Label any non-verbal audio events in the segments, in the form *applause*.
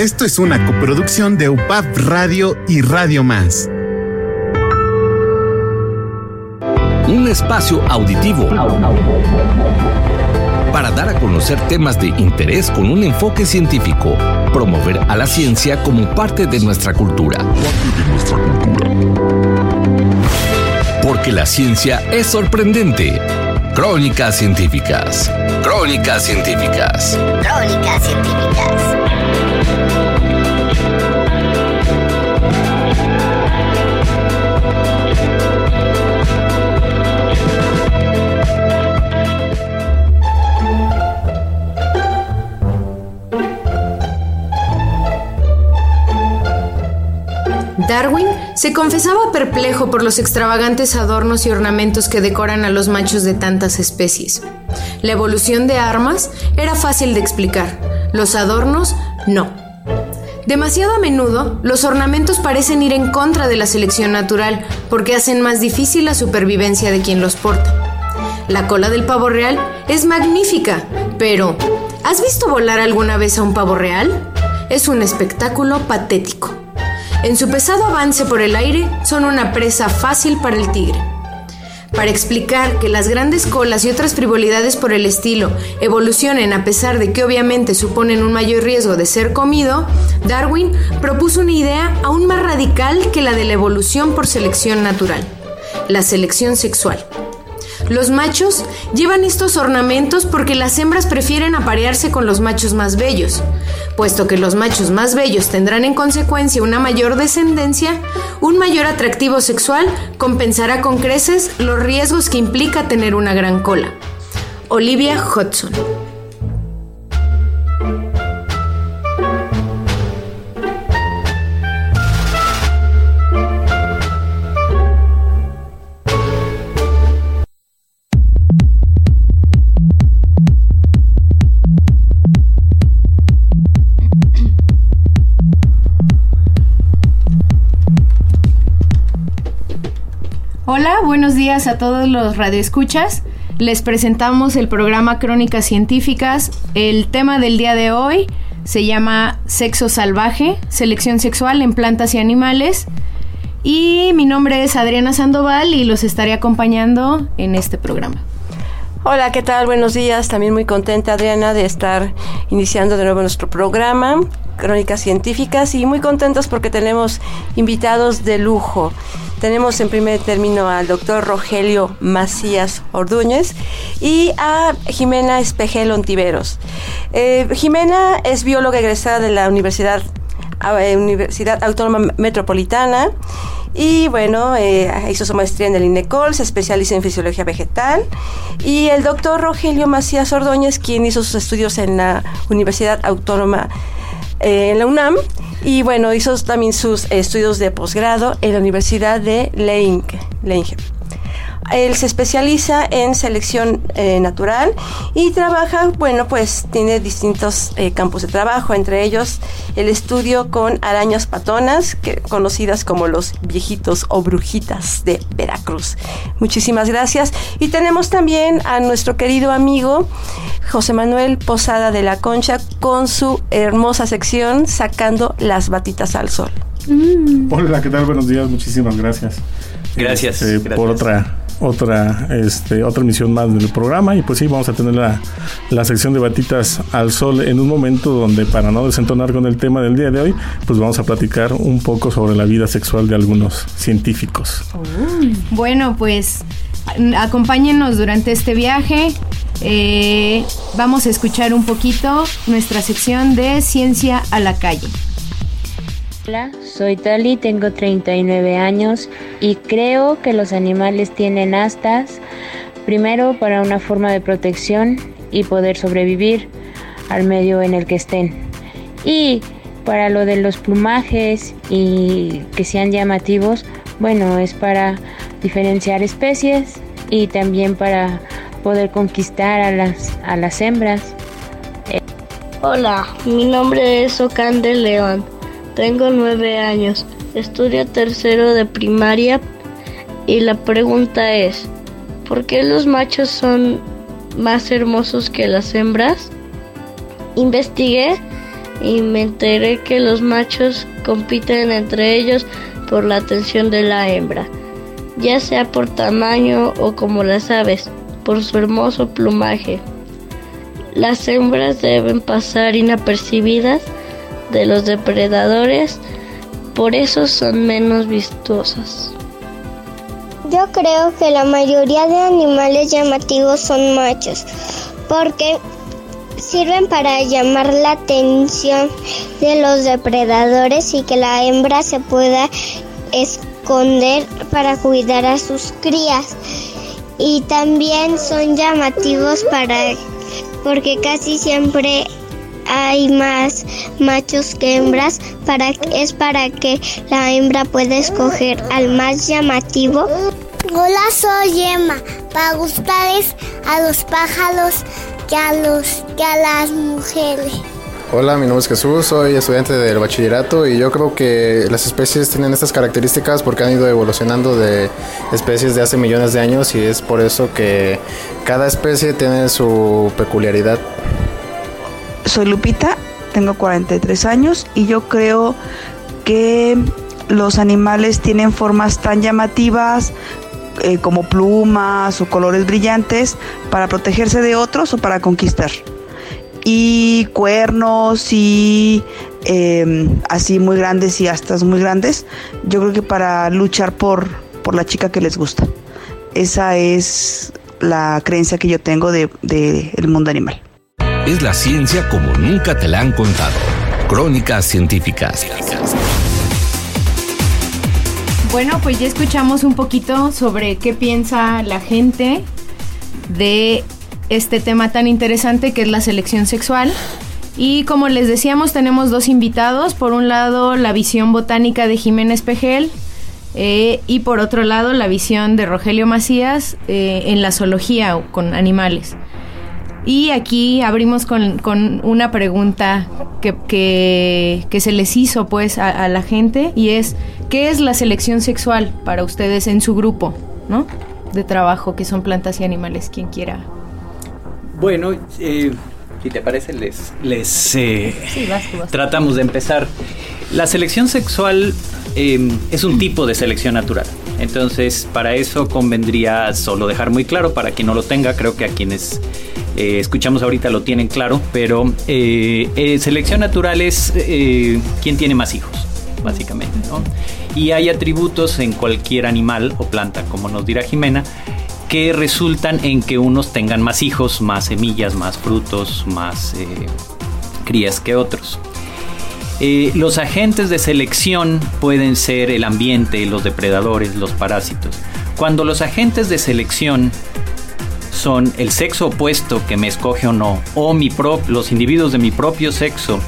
Esto es una coproducción de UPAP Radio y Radio Más. Un espacio auditivo para dar a conocer temas de interés con un enfoque científico, promover a la ciencia como parte de nuestra cultura. Porque la ciencia es sorprendente. Crónicas científicas. Crónicas científicas. Crónicas científicas. Darwin se confesaba perplejo por los extravagantes adornos y ornamentos que decoran a los machos de tantas especies. La evolución de armas era fácil de explicar, los adornos no. Demasiado a menudo, los ornamentos parecen ir en contra de la selección natural porque hacen más difícil la supervivencia de quien los porta. La cola del pavo real es magnífica, pero ¿has visto volar alguna vez a un pavo real? Es un espectáculo patético. En su pesado avance por el aire, son una presa fácil para el tigre. Para explicar que las grandes colas y otras frivolidades por el estilo evolucionen a pesar de que obviamente suponen un mayor riesgo de ser comido, Darwin propuso una idea aún más radical que la de la evolución por selección natural, la selección sexual. Los machos llevan estos ornamentos porque las hembras prefieren aparearse con los machos más bellos. Puesto que los machos más bellos tendrán en consecuencia una mayor descendencia, un mayor atractivo sexual compensará con creces los riesgos que implica tener una gran cola. Olivia Hudson días a todos los radioescuchas. Les presentamos el programa Crónicas Científicas. El tema del día de hoy se llama Sexo Salvaje, Selección Sexual en Plantas y Animales. Y mi nombre es Adriana Sandoval y los estaré acompañando en este programa. Hola, ¿qué tal? Buenos días. También muy contenta, Adriana, de estar iniciando de nuevo nuestro programa, Crónicas Científicas, y muy contentos porque tenemos invitados de lujo. Tenemos en primer término al doctor Rogelio Macías Ordúñez y a Jimena Espejel Ontiveros. Eh, Jimena es bióloga egresada de la Universidad, eh, Universidad Autónoma Metropolitana y bueno, eh, hizo su maestría en el INECOL, se especializa en fisiología vegetal. Y el doctor Rogelio Macías Ordóñez, quien hizo sus estudios en la Universidad Autónoma en la UNAM y bueno, hizo también sus estudios de posgrado en la Universidad de Leingen. Él se especializa en selección eh, natural y trabaja, bueno, pues tiene distintos eh, campos de trabajo, entre ellos el estudio con arañas patonas, que, conocidas como los viejitos o brujitas de Veracruz. Muchísimas gracias. Y tenemos también a nuestro querido amigo José Manuel Posada de la Concha con su hermosa sección Sacando las batitas al sol. Mm. Hola, ¿qué tal? Buenos días, muchísimas gracias. Gracias, este, gracias. por otra otra este, otra emisión más del programa. Y pues sí vamos a tener la, la, sección de batitas al sol en un momento donde para no desentonar con el tema del día de hoy pues vamos a platicar un poco sobre la vida sexual de algunos científicos. Bueno pues acompáñenos durante este viaje. Eh, vamos a escuchar un poquito nuestra sección de ciencia a la calle Hola, soy Tali, tengo 39 años y creo que los animales tienen astas, primero para una forma de protección y poder sobrevivir al medio en el que estén. Y para lo de los plumajes y que sean llamativos, bueno, es para diferenciar especies y también para poder conquistar a las, a las hembras. Hola, mi nombre es Ocande León. Tengo nueve años, estudio tercero de primaria y la pregunta es, ¿por qué los machos son más hermosos que las hembras? Investigué y me enteré que los machos compiten entre ellos por la atención de la hembra, ya sea por tamaño o como las aves, por su hermoso plumaje. Las hembras deben pasar inapercibidas de los depredadores, por eso son menos vistosas. Yo creo que la mayoría de animales llamativos son machos, porque sirven para llamar la atención de los depredadores y que la hembra se pueda esconder para cuidar a sus crías. Y también son llamativos para porque casi siempre hay más machos que hembras para es para que la hembra pueda escoger al más llamativo. Hola, soy Emma. Para gustarles a los pájaros que a los que a las mujeres. Hola, mi nombre es Jesús, soy estudiante del bachillerato y yo creo que las especies tienen estas características porque han ido evolucionando de especies de hace millones de años y es por eso que cada especie tiene su peculiaridad. Soy Lupita, tengo 43 años y yo creo que los animales tienen formas tan llamativas eh, como plumas o colores brillantes para protegerse de otros o para conquistar. Y cuernos y em, así muy grandes y astas muy grandes, yo creo que para luchar por, por la chica que les gusta. Esa es la creencia que yo tengo del de, mundo animal es la ciencia como nunca te la han contado. Crónicas científicas. Bueno, pues ya escuchamos un poquito sobre qué piensa la gente de este tema tan interesante que es la selección sexual. Y como les decíamos, tenemos dos invitados. Por un lado, la visión botánica de Jiménez Pejel. Eh, y por otro lado, la visión de Rogelio Macías eh, en la zoología con animales. Y aquí abrimos con, una pregunta que, se les hizo pues a, la gente y es, ¿qué es la selección sexual para ustedes en su grupo ¿no? de trabajo que son plantas y animales? Quien quiera. Bueno, eh, si te parece, les, les eh, tratamos de empezar. La selección sexual em, es un tipo de selección natural. Entonces, para eso convendría solo dejar muy claro, para quien no lo tenga, creo que a quienes eh, escuchamos ahorita lo tienen claro, pero eh, eh, selección natural es quien tiene más hijos, básicamente. Y hay atributos en cualquier animal o planta, como nos dirá Jimena, que resultan en que unos tengan más hijos, más semillas, más frutos, más crías que otros. los agentes de selección pueden ser el ambiente, los depredadores, los parásitos. Cuando los agentes de selección son el sexo opuesto que me escoge o no, o mi los individuos de mi propio sexo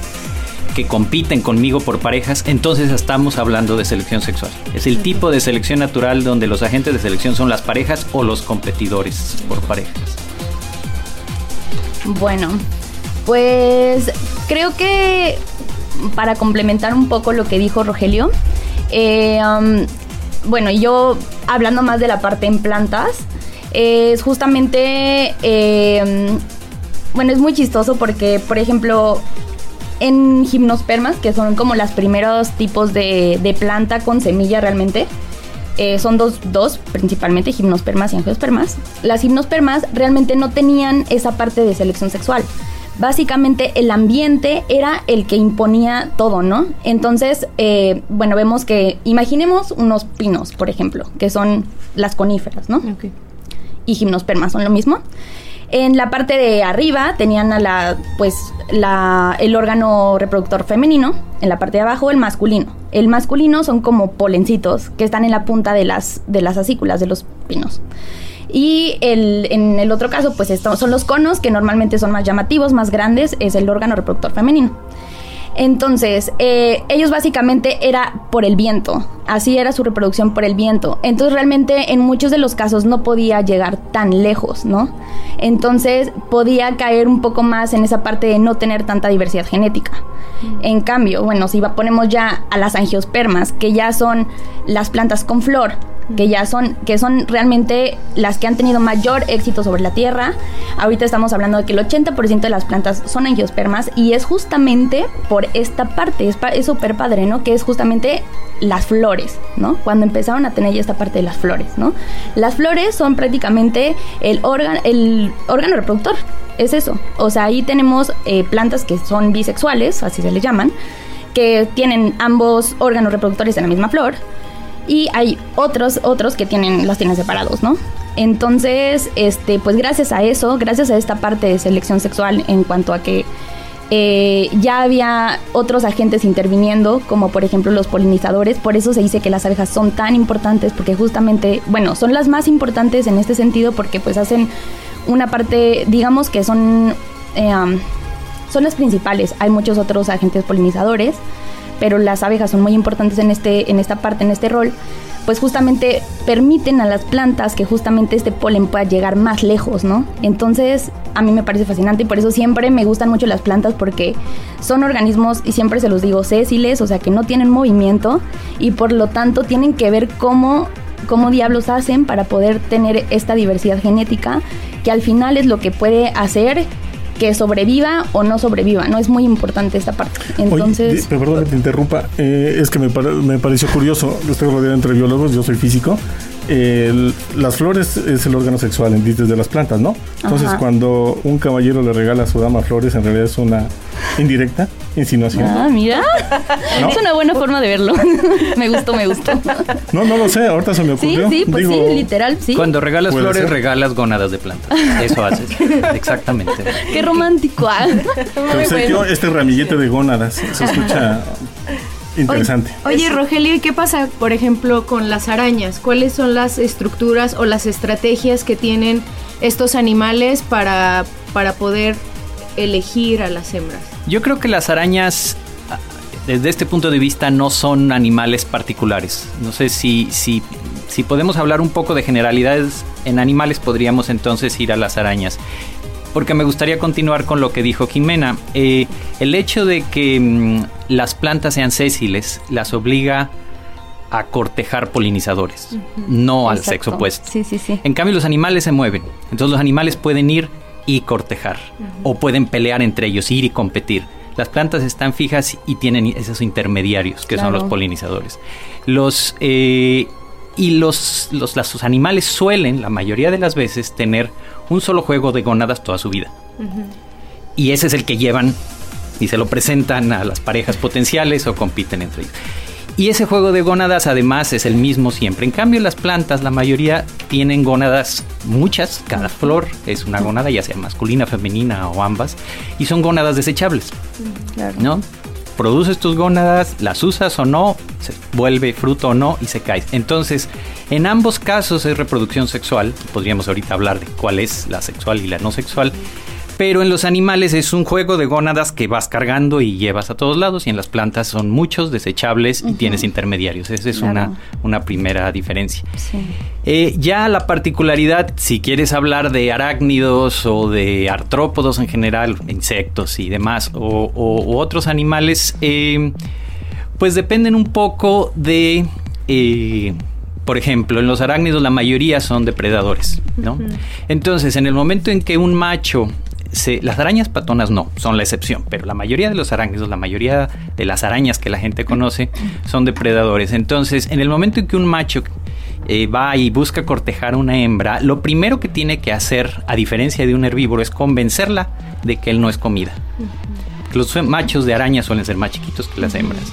que compiten conmigo por parejas, entonces estamos hablando de selección sexual. Es el tipo de selección natural donde los agentes de selección son las parejas o los competidores por parejas. Bueno, pues creo que para complementar un poco lo que dijo Rogelio, eh, um, bueno, yo hablando más de la parte en plantas, es justamente, em, bueno, es muy chistoso porque, por ejemplo, en gimnospermas, que son como los primeros tipos de, planta con semilla realmente, eh, son dos, dos, principalmente gimnospermas y angiospermas. Las gimnospermas realmente no tenían esa parte de selección sexual. Básicamente el ambiente era el que imponía todo, ¿no? Entonces, eh, bueno, vemos que, imaginemos unos pinos, por ejemplo, que son las coníferas, ¿no? Y gimnospermas son lo mismo. En la parte de arriba tenían a la, pues, la, el órgano reproductor femenino, en la parte de abajo el masculino. El masculino son como polencitos que están en la punta de las, de las acículas de los pinos. Y el, en el otro caso, pues estos son los conos, que normalmente son más llamativos, más grandes, es el órgano reproductor femenino. Entonces, eh, ellos básicamente era por el viento. Así era su reproducción por el viento. Entonces realmente en muchos de los casos no podía llegar tan lejos, ¿no? Entonces podía caer un poco más en esa parte de no tener tanta diversidad genética. En cambio, bueno, si ponemos ya a las angiospermas, que ya son las plantas con flor, que ya son, que son realmente las que han tenido mayor éxito sobre la Tierra. Ahorita estamos hablando de que el 80% de las plantas son angiospermas y es justamente por esta parte, es súper padre, ¿no? Que es justamente las flores, ¿no? Cuando empezaron a tener ya esta parte de las flores, ¿no? Las flores son prácticamente el, órgano, reproductor, es eso. O sea, ahí tenemos eh, plantas que son bisexuales, así se les llaman, que tienen ambos órganos reproductores en la misma flor y hay otros otros que tienen los tienen separados, ¿no? Entonces, este, pues gracias a eso, gracias a esta parte de selección sexual en cuanto a que eh, ya había otros agentes interviniendo, como por ejemplo los polinizadores, por eso se dice que las abejas son tan importantes, porque justamente, bueno, son las más importantes en este sentido porque pues hacen una parte, digamos que son, eh, son las principales, hay muchos otros agentes polinizadores, pero las abejas son muy importantes en, este, en esta parte, en este rol, pues justamente permiten a las plantas que justamente este polen pueda llegar más lejos, ¿no? Entonces, a mí me parece fascinante y por eso siempre me gustan mucho las plantas porque son organismos, y siempre se los digo, sésiles, o sea, que no tienen movimiento y por lo tanto tienen que ver cómo cómo diablos hacen para poder tener esta diversidad genética, que al final es lo que puede hacer que sobreviva o no sobreviva, ¿no? Es muy importante esta parte. Entonces... perdón que te interrumpa, eh, es que me, me pareció curioso, estoy rodeado entre biólogos, yo soy físico, las flores es el órgano sexual desde las plantas, ¿no? Entonces, cuando un caballero le regala a su dama flores, en realidad es una indirecta insinuación. Ah, mira. *laughs* Es una buena forma de verlo. *laughs* me gustó, me gustó. No, no lo sé, ahorita se me ocurrió. Sí, sí, pues sí, literal, sí. Cuando regalas flores, regalas gónadas de plantas. *laughs* Eso haces. Exactamente. Qué romántico. Ah. este ramillete de gónadas se escucha Interesante. Oye, Rogelio, ¿y qué pasa, por ejemplo, con las arañas? ¿Cuáles son las estructuras o las estrategias que tienen estos animales para, para poder elegir a las hembras? Yo creo que las arañas, desde este punto de vista, no son animales particulares. No sé si, si, si podemos hablar un poco de generalidades en animales, podríamos entonces ir a las arañas porque me gustaría continuar con lo que dijo Jimena. Eh, el hecho de que mm, las plantas sean sésiles las obliga a cortejar polinizadores, no al sexo opuesto. Sí, sí, sí. En cambio, los animales se mueven. Entonces, los animales pueden ir y cortejar, o pueden pelear entre ellos, ir y competir. Las plantas están fijas y tienen esos intermediarios, que son los polinizadores. Los. Eh, y los, los, los, animales suelen, la mayoría de las veces, tener un solo juego de gónadas toda su vida. Y ese es el que llevan y se lo presentan a las parejas potenciales o compiten entre ellos. Y ese juego de gónadas además es el mismo siempre. En cambio las plantas, la mayoría tienen gónadas muchas, cada flor es una gónada, ya sea masculina, femenina o ambas, y son gónadas desechables. ¿No? Produces tus gónadas, las usas o no, se vuelve fruto o no y se cae. Entonces, en ambos casos es reproducción sexual, podríamos ahorita hablar de cuál es la sexual y la no sexual, pero en los animales es un juego de gónadas que vas cargando y llevas a todos lados y en las plantas son muchos desechables y tienes intermediarios. Esa es una, una primera diferencia. Eh, ya la particularidad, si quieres hablar de arácnidos o de artrópodos en general, insectos y demás, o, otros animales, eh, pues dependen un poco de... Eh, por ejemplo, en los arácnidos la mayoría son depredadores, ¿no? Entonces, en el momento en que un macho las arañas patonas no, son la excepción, pero la mayoría de los arácnidos, la mayoría de las arañas que la gente conoce son depredadores. Entonces, en el momento en que un macho eh, va y busca cortejar a una hembra, lo primero que tiene que hacer, a diferencia de un herbívoro, es convencerla de que él no es comida. Los machos de araña suelen ser más chiquitos que las hembras.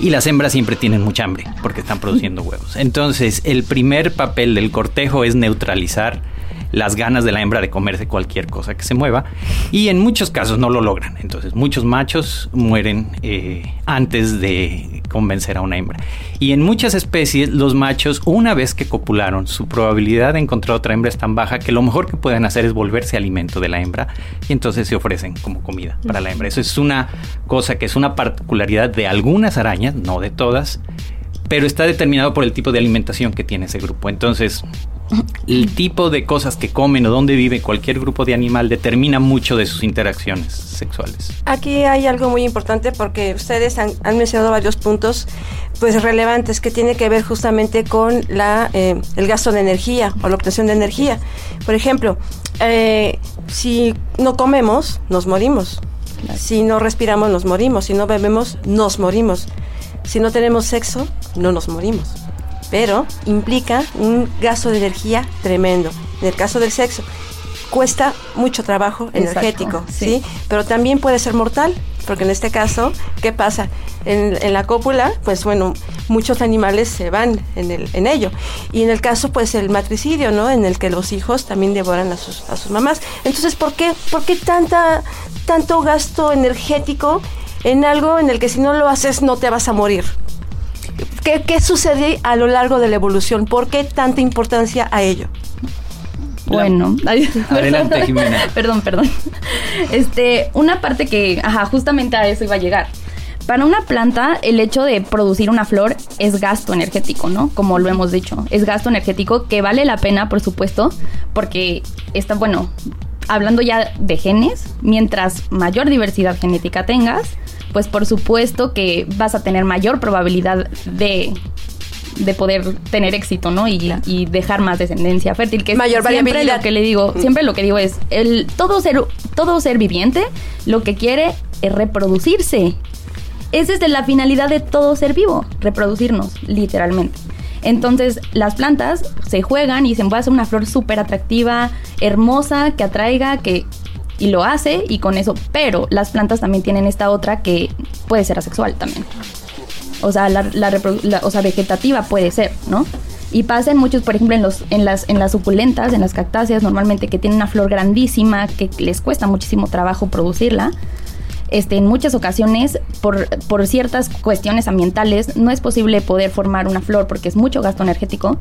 Y las hembras siempre tienen mucha hambre porque están produciendo huevos. Entonces, el primer papel del cortejo es neutralizar las ganas de la hembra de comerse cualquier cosa que se mueva y en muchos casos no lo logran. Entonces muchos machos mueren eh, antes de convencer a una hembra. Y en muchas especies los machos una vez que copularon su probabilidad de encontrar otra hembra es tan baja que lo mejor que pueden hacer es volverse alimento de la hembra y entonces se ofrecen como comida para la hembra. Eso es una cosa que es una particularidad de algunas arañas, no de todas pero está determinado por el tipo de alimentación que tiene ese grupo. Entonces, el tipo de cosas que comen o dónde vive cualquier grupo de animal determina mucho de sus interacciones sexuales. Aquí hay algo muy importante porque ustedes han, mencionado varios puntos pues relevantes que tiene que ver justamente con la, eh, el gasto de energía o la obtención de energía. Por ejemplo, eh, si no comemos, nos morimos. Si no respiramos, nos morimos. Si no bebemos, nos morimos. Si no tenemos sexo, no nos morimos. Pero implica un gasto de energía tremendo. En el caso del sexo, cuesta mucho trabajo energético, sí. Pero también puede ser mortal, porque en este caso, ¿qué pasa? En, la cópula, pues bueno, muchos animales se van en, el, en ello. Y en el caso, pues el matricidio, ¿no? En el que los hijos también devoran a sus, a sus mamás. Entonces, ¿por qué, por qué tanta, tanto gasto energético en algo en el que si no lo haces no te vas a morir? ¿Qué, qué sucede a lo largo de la evolución? ¿Por qué tanta importancia a ello? Bueno, adelante Jimena. *laughs* perdón, perdón. Este, una parte que, ajá, justamente a eso iba a llegar. Para una planta, el hecho de producir una flor es gasto energético, ¿no? Como lo hemos dicho. Es gasto energético que vale la pena, por supuesto, porque está, bueno, hablando ya de genes, mientras mayor diversidad genética tengas, pues por supuesto que vas a tener mayor probabilidad de de poder tener éxito, ¿no? Y, y, dejar más descendencia fértil, que mayor siempre lo que le digo, siempre lo que digo es el todo ser todo ser viviente lo que quiere es reproducirse. Esa es la finalidad de todo ser vivo, reproducirnos, literalmente. Entonces, las plantas se juegan y dicen, voy hacer una flor súper atractiva, hermosa, que atraiga, que... Y lo hace y con eso, pero las plantas también tienen esta otra que puede ser asexual también. O sea, la, o sea, vegetativa puede ser, ¿no? Y pasa en muchos, por ejemplo, en, los, en, las, en las suculentas, en las cactáceas, normalmente que tienen una flor grandísima, que les cuesta muchísimo trabajo producirla. Este, en muchas ocasiones, por, por ciertas cuestiones ambientales, no es posible poder formar una flor porque es mucho gasto energético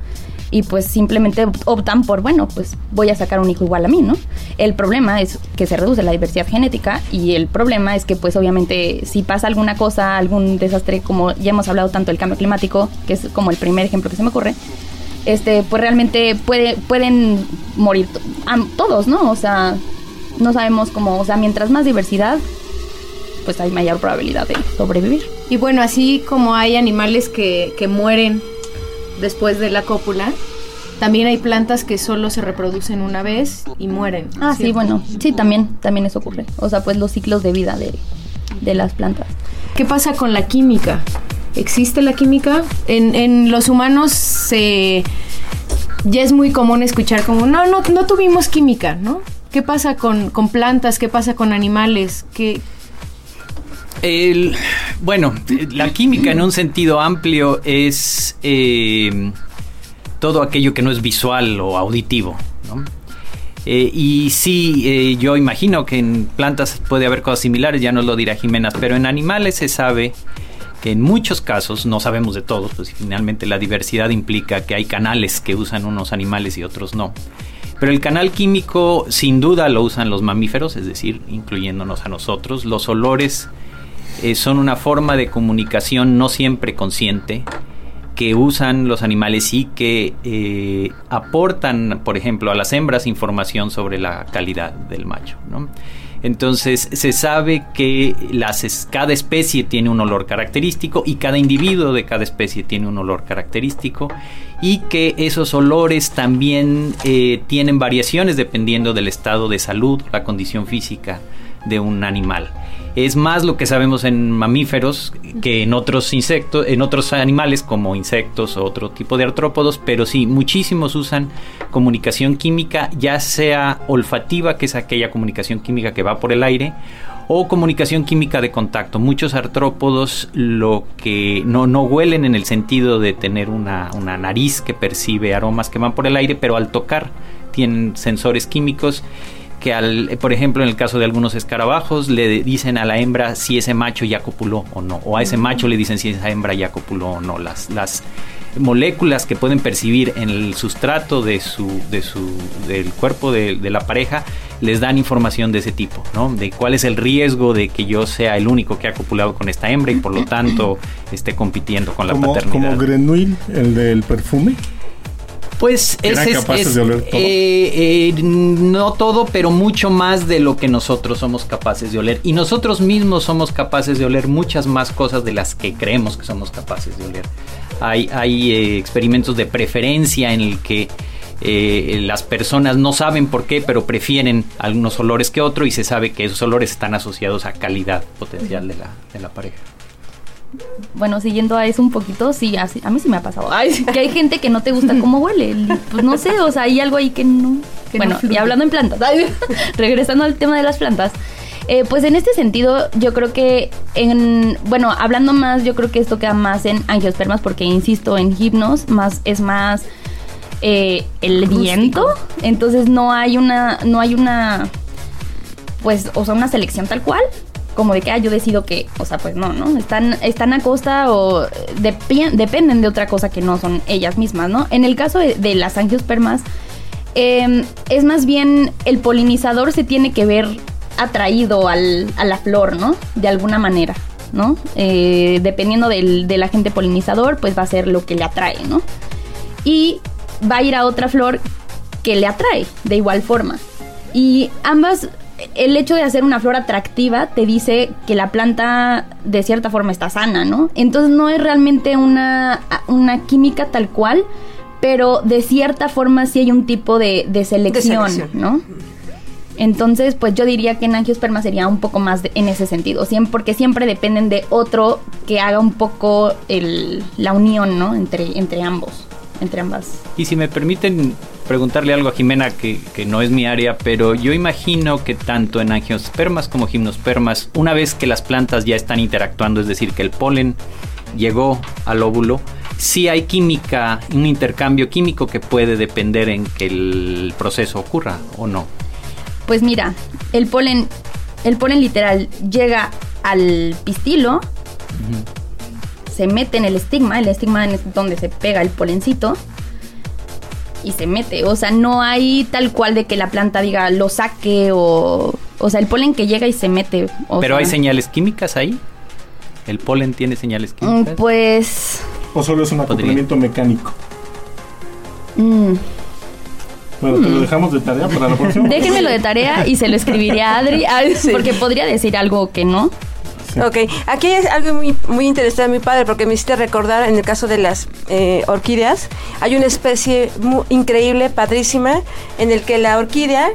y pues simplemente optan por, bueno, pues voy a sacar un hijo igual a mí, ¿no? El problema es que se reduce la diversidad genética y el problema es que pues obviamente si pasa alguna cosa, algún desastre, como ya hemos hablado tanto del cambio climático, que es como el primer ejemplo que se me ocurre, este, pues realmente puede, pueden morir todos, ¿no? O sea, no sabemos cómo, o sea, mientras más diversidad, pues hay mayor probabilidad de sobrevivir. Y bueno, así como hay animales que, que mueren después de la cópula, también hay plantas que solo se reproducen una vez y mueren. Ah, sí, bueno, sí, también, también eso ocurre. O sea, pues los ciclos de vida de, de las plantas. ¿Qué pasa con la química? ¿Existe la química? En, en los humanos se... Ya es muy común escuchar como, no, no, no tuvimos química, ¿no? ¿Qué pasa con, con plantas? ¿Qué pasa con animales? ¿Qué, el, bueno, la química en un sentido amplio es eh, todo aquello que no es visual o auditivo. Eh, y sí, eh, yo imagino que en plantas puede haber cosas similares, ya nos lo dirá Jimena, pero en animales se sabe que en muchos casos, no sabemos de todos, pues finalmente la diversidad implica que hay canales que usan unos animales y otros no. Pero el canal químico sin duda lo usan los mamíferos, es decir, incluyéndonos a nosotros. Los olores eh, son una forma de comunicación no siempre consciente que usan los animales y que eh, aportan, por ejemplo, a las hembras información sobre la calidad del macho. Entonces se sabe que las, cada especie tiene un olor característico y cada individuo de cada especie tiene un olor característico y que esos olores también eh, tienen variaciones dependiendo del estado de salud, la condición física de un animal es más lo que sabemos en mamíferos que en otros insectos, en otros animales como insectos o otro tipo de artrópodos, pero sí, muchísimos usan comunicación química, ya sea olfativa, que es aquella comunicación química que va por el aire, o comunicación química de contacto. Muchos artrópodos lo que no, no huelen en el sentido de tener una, una nariz que percibe aromas que van por el aire, pero al tocar tienen sensores químicos que al, por ejemplo, en el caso de algunos escarabajos, le dicen a la hembra si ese macho ya copuló o no, o a ese macho le dicen si esa hembra ya copuló o no. Las, las moléculas que pueden percibir en el sustrato de su, de su, del cuerpo de, la pareja les dan información de ese tipo, ¿no? De cuál es el riesgo de que yo sea el único que ha copulado con esta hembra y por lo tanto esté compitiendo con la paternidad. Como Grenouille, el del perfume. Pues ese es, de oler todo? Eh, eh, no todo, pero mucho más de lo que nosotros somos capaces de oler. Y nosotros mismos somos capaces de oler muchas más cosas de las que creemos que somos capaces de oler. Hay, hay eh, experimentos de preferencia en el que las personas no saben por qué, pero prefieren algunos olores que otros y se sabe que esos olores están asociados a calidad potencial de la, de la pareja bueno, siguiendo a eso un poquito, sí, a mí sí me ha pasado. que hay gente que no te gusta *laughs* cómo huele. Pues no sé, o sea, hay algo ahí que no. bueno, y hablando en plantas, *laughs* regresando al tema de las plantas. Eh, pues en este sentido, yo creo que en, bueno, hablando más, yo creo que esto queda más en angiospermas, porque insisto, en hipnos más es más eh, el viento, entonces no hay una, no hay una, pues, o sea, una selección tal cual, como de que ah, yo decido que, o sea, pues no, ¿no? Están, están a costa o dependen de otra cosa que no son ellas mismas, ¿no? En el caso de, las angiospermas, em, es más bien el polinizador se tiene que ver atraído al, a la flor, ¿no? De alguna manera, ¿no? Eh, dependiendo del, del agente polinizador, pues va a ser lo que le atrae, ¿no? Y va a ir a otra flor que le atrae de igual forma. Y ambas el hecho de hacer una flor atractiva te dice que la planta de cierta forma está sana, ¿no? Entonces no es realmente una, una química tal cual, pero de cierta forma sí hay un tipo de, selección, ¿no? Entonces, pues yo diría que en angiosperma sería un poco más en ese sentido, porque siempre dependen de otro que haga un poco la unión, ¿no? Entre, entre ambos, entre ambas. Y si me permiten preguntarle algo a Jimena que, no es mi área, pero yo imagino que tanto en angiospermas como gimnospermas, una vez que las plantas ya están interactuando, es decir, que el polen llegó al óvulo, sí hay química, un intercambio químico que puede depender en que el proceso ocurra o no. Pues mira, el polen, el polen literal llega al pistilo, se mete en el estigma, el estigma es donde se pega el polencito, y se mete. O sea, no hay tal cual de que la planta diga lo saque o. O sea, el polen que llega y se mete. Pero hay señales químicas ahí. ¿El polen tiene señales mm, químicas? Pues. ¿O solo es un acoplamiento mecánico? Mm. Bueno, te lo mm. dejamos de tarea para la próxima. *laughs* Déjenmelo de tarea y se lo escribiré a Adri, porque podría decir algo que no. *laughs* Ok, aquí es algo muy, muy interesante, mi padre, porque me hiciste recordar en el caso de las eh, orquídeas, hay una especie muy increíble, padrísima, en el que la orquídea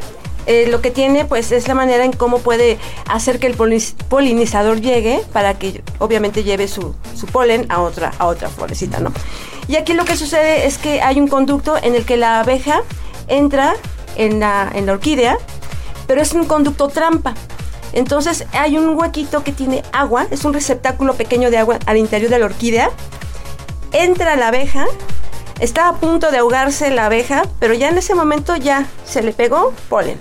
eh, lo que tiene pues es la manera en cómo puede hacer que el polinizador llegue para que obviamente lleve su, su, polen a otra, a otra florecita, ¿no? Y aquí lo que sucede es que hay un conducto en el que la abeja entra en la, en la orquídea, pero es un conducto trampa. Entonces hay un huequito que tiene agua, es un receptáculo pequeño de agua al interior de la orquídea. Entra la abeja, está a punto de ahogarse la abeja, pero ya en ese momento ya se le pegó polen.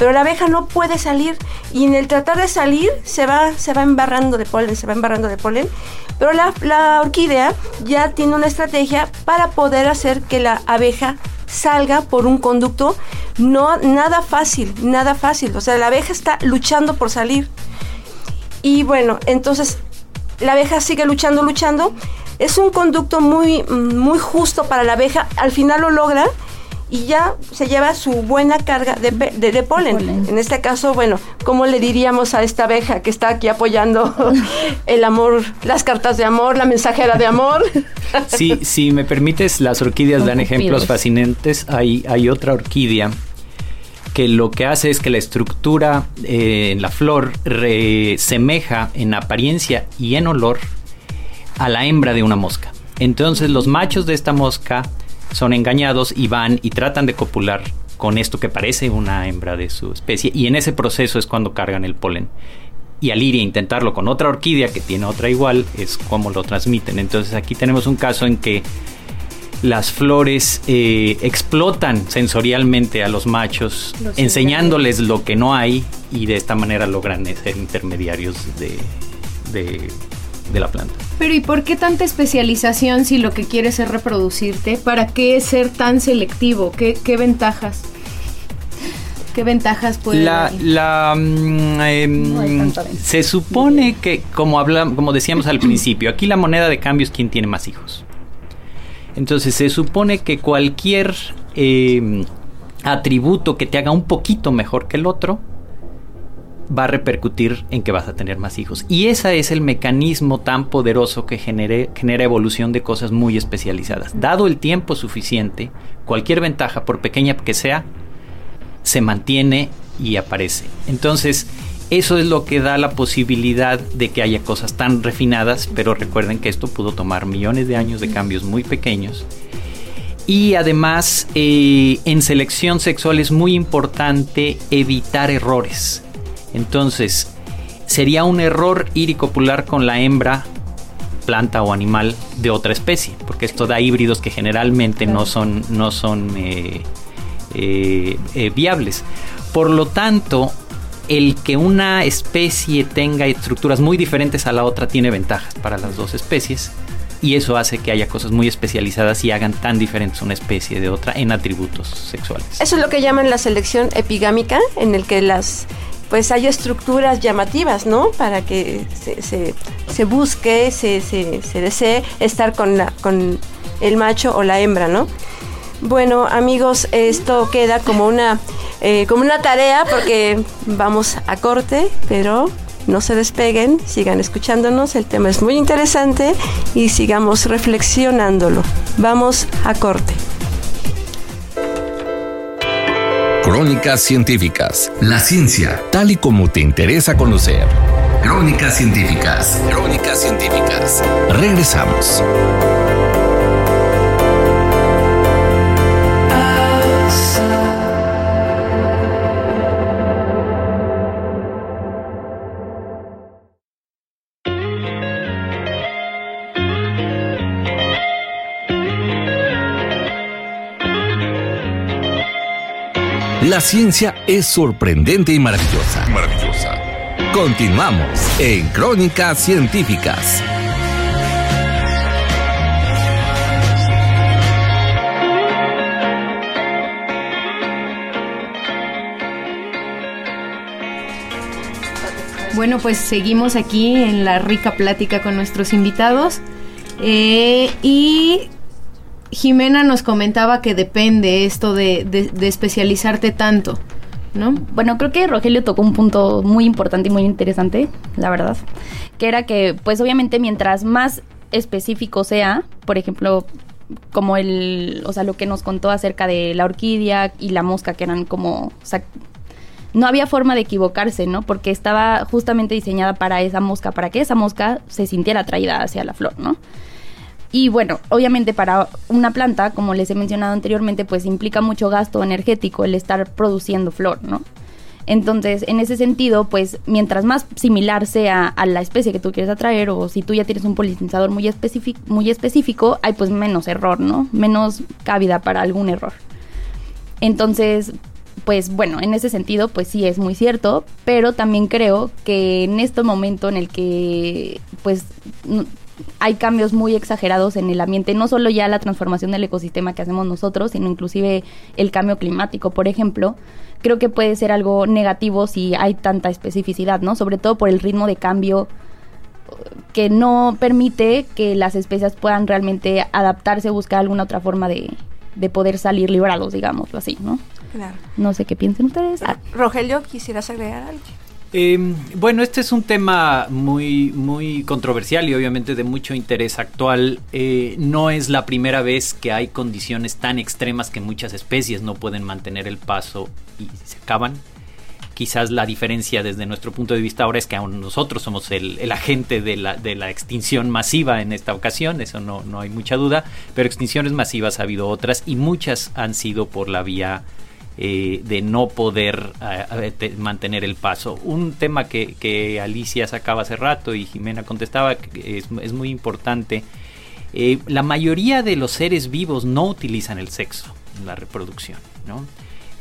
Pero la abeja no puede salir y en el tratar de salir se va, se va embarrando de polen, se va embarrando de polen. Pero la, la orquídea ya tiene una estrategia para poder hacer que la abeja salga por un conducto no nada fácil, nada fácil. O sea, la abeja está luchando por salir. Y bueno, entonces la abeja sigue luchando, luchando. Es un conducto muy, muy justo para la abeja. Al final lo logra y ya se lleva su buena carga de, de, polen. En este caso, bueno, ¿cómo le diríamos a esta abeja que está aquí apoyando *laughs* el amor, las cartas de amor, la mensajera de amor? *laughs* sí, si me permites, las orquídeas dan ejemplos fascinantes. Hay, hay otra orquídea que lo que hace es que la estructura eh, en la flor semeja en apariencia y en olor a la hembra de una mosca. Entonces los machos de esta mosca son engañados y van y tratan de copular con esto que parece una hembra de su especie y en ese proceso es cuando cargan el polen. Y al ir a intentarlo con otra orquídea que tiene otra igual es como lo transmiten. Entonces aquí tenemos un caso en que las flores eh, explotan sensorialmente a los machos, enseñándoles lo que no hay y de esta manera logran ser intermediarios de, de la planta. Pero ¿y por qué tanta especialización si lo que quieres es reproducirte? ¿Para qué ser tan selectivo? ¿Qué, qué ventajas? ¿Qué ventajas puede la, la mm, em, Se supone que, como decíamos al principio, aquí la moneda de cambio es quien tiene más hijos. Entonces se supone que cualquier em, atributo que te haga un poquito mejor que el otro va a repercutir en que vas a tener más hijos. Y ese es el mecanismo tan poderoso que genera evolución de cosas muy especializadas. Dado el tiempo suficiente, cualquier ventaja, por pequeña que sea, se mantiene y aparece. Entonces, eso es lo que da la posibilidad de que haya cosas tan refinadas, pero recuerden que esto pudo tomar millones de años de cambios muy pequeños. Y además, eh, en selección sexual es muy importante evitar errores. Entonces, sería un error ir y copular con la hembra, planta o animal de otra especie, porque esto da híbridos que generalmente no son, no son eh, eh, viables. Por lo tanto, el que una especie tenga estructuras muy diferentes a la otra tiene ventajas para las dos especies y eso hace que haya cosas muy especializadas y hagan tan diferentes una especie de otra en atributos sexuales. Eso es lo que llaman la selección epigámica, en el que las pues hay estructuras llamativas, ¿no? Para que se, se, busque, se, se, desee estar con, la, con el macho o la hembra, ¿no? Bueno, amigos, esto queda como una, eh, como una tarea porque vamos a corte, pero no se despeguen, sigan escuchándonos, el tema es muy interesante y sigamos reflexionándolo. Vamos a corte. Crónicas científicas. La ciencia, tal y como te interesa conocer. Crónicas científicas. Crónicas científicas. Regresamos. La ciencia es sorprendente y maravillosa. Maravillosa. Continuamos en Crónicas Científicas. Bueno, pues seguimos aquí en la rica plática con nuestros invitados. Eh, y Jimena nos comentaba que depende esto de, de, especializarte tanto, ¿no? Bueno, creo que Rogelio tocó un punto muy importante y muy interesante, la verdad, que era que, pues obviamente mientras más específico sea, por ejemplo, como el, o sea, lo que nos contó acerca de la orquídea y la mosca, que eran como, o sea, no había forma de equivocarse, ¿no? Porque estaba justamente diseñada para esa mosca, para que esa mosca se sintiera atraída hacia la flor, ¿no? Y bueno, obviamente para una planta, como les he mencionado anteriormente, pues implica mucho gasto energético el estar produciendo flor, ¿no? Entonces, en ese sentido, pues mientras más similar sea a la especie que tú quieres atraer o si tú ya tienes un polinizador muy, muy específico, hay pues menos error, ¿no? Menos cabida para algún error. Entonces, pues bueno, en ese sentido, pues sí es muy cierto, pero también creo que en este momento en el que pues hay cambios muy exagerados en el ambiente, no solo ya la transformación del ecosistema que hacemos nosotros, sino inclusive el cambio climático, por ejemplo, creo que puede ser algo negativo si hay tanta especificidad, ¿no? Sobre todo por el ritmo de cambio que no permite que las especies puedan realmente adaptarse, buscar alguna otra forma de, de poder salir librados, digámoslo así, ¿no? Claro. No sé qué piensen ustedes. Rogelio, ¿quisieras agregar algo? Em, bueno, este es un tema muy, muy controversial y obviamente de mucho interés actual. Eh, no es la primera vez que hay condiciones tan extremas que muchas especies no pueden mantener el paso y se acaban. Quizás la diferencia desde nuestro punto de vista ahora es que aún nosotros somos el, agente de la, de la, extinción masiva en esta ocasión, eso no, no hay mucha duda, pero extinciones masivas ha habido otras y muchas han sido por la vía eh, de no poder eh, mantener el paso. Un tema que, Alicia sacaba hace rato y Jimena contestaba que es, muy importante. Eh, la mayoría de los seres vivos no utilizan el sexo en la reproducción, ¿no?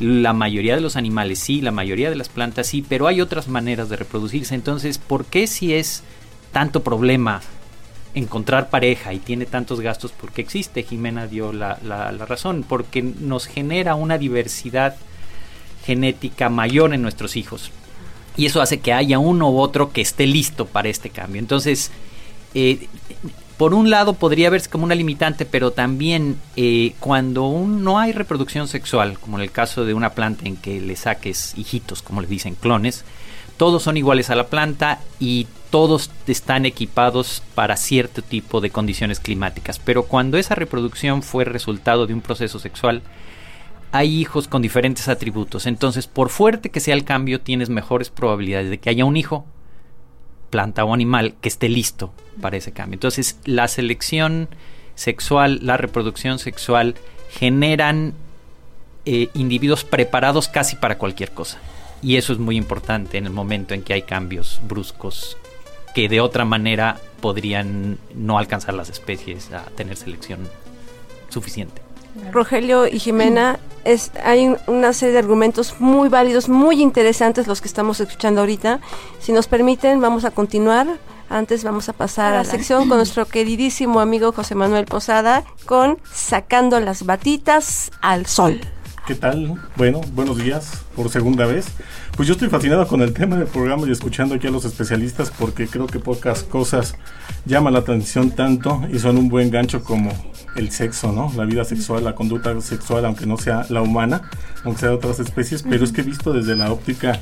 La mayoría de los animales sí, la mayoría de las plantas sí, pero hay otras maneras de reproducirse. Entonces, ¿por qué si es tanto problema encontrar pareja y tiene tantos gastos porque existe, Jimena dio la, la, razón, porque nos genera una diversidad genética mayor en nuestros hijos. Y eso hace que haya uno u otro que esté listo para este cambio. Entonces, eh, por un lado podría verse como una limitante, pero también eh, cuando no hay reproducción sexual, como en el caso de una planta en que le saques hijitos, como le dicen clones, todos son iguales a la planta y todos están equipados para cierto tipo de condiciones climáticas. Pero cuando esa reproducción fue resultado de un proceso sexual, hay hijos con diferentes atributos. Entonces, por fuerte que sea el cambio, tienes mejores probabilidades de que haya un hijo, planta o animal, que esté listo para ese cambio. Entonces, la selección sexual, la reproducción sexual, generan eh, individuos preparados casi para cualquier cosa. Y eso es muy importante en el momento en que hay cambios bruscos que de otra manera podrían no alcanzar las especies a tener selección suficiente. Rogelio y Jimena, es, hay una serie de argumentos muy válidos, muy interesantes los que estamos escuchando ahorita. Si nos permiten, vamos a continuar. Antes vamos a pasar a la sección con nuestro queridísimo amigo José Manuel Posada con Sacando las batitas al sol. ¿Qué tal? Bueno, buenos días por segunda vez. Pues yo estoy fascinado con el tema del programa y escuchando aquí a los especialistas porque creo que pocas cosas llaman la atención tanto y son un buen gancho como el sexo, ¿no? La vida sexual, la conducta sexual, aunque no sea la humana, aunque sea de otras especies, pero es que visto desde la óptica